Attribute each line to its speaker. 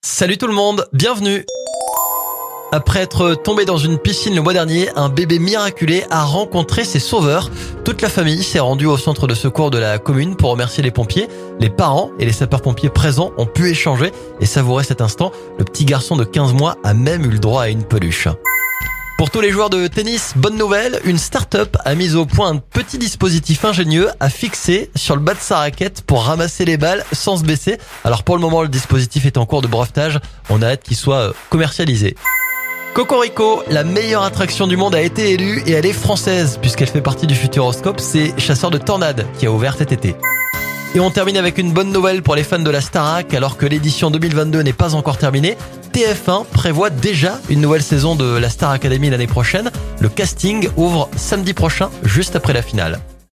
Speaker 1: Salut tout le monde, bienvenue après être tombé dans une piscine le mois dernier, un bébé miraculé a rencontré ses sauveurs. Toute la famille s'est rendue au centre de secours de la commune pour remercier les pompiers. Les parents et les sapeurs-pompiers présents ont pu échanger et savourer cet instant. Le petit garçon de 15 mois a même eu le droit à une peluche. Pour tous les joueurs de tennis, bonne nouvelle, une start-up a mis au point un petit dispositif ingénieux à fixer sur le bas de sa raquette pour ramasser les balles sans se baisser. Alors pour le moment, le dispositif est en cours de brevetage. On a hâte qu'il soit euh, commercialisé. Cocorico, la meilleure attraction du monde a été élue et elle est française puisqu'elle fait partie du Futuroscope. C'est Chasseur de Tornades qui a ouvert cet été. Et on termine avec une bonne nouvelle pour les fans de la Starac alors que l'édition 2022 n'est pas encore terminée. TF1 prévoit déjà une nouvelle saison de la Star Academy l'année prochaine. Le casting ouvre samedi prochain juste après la finale.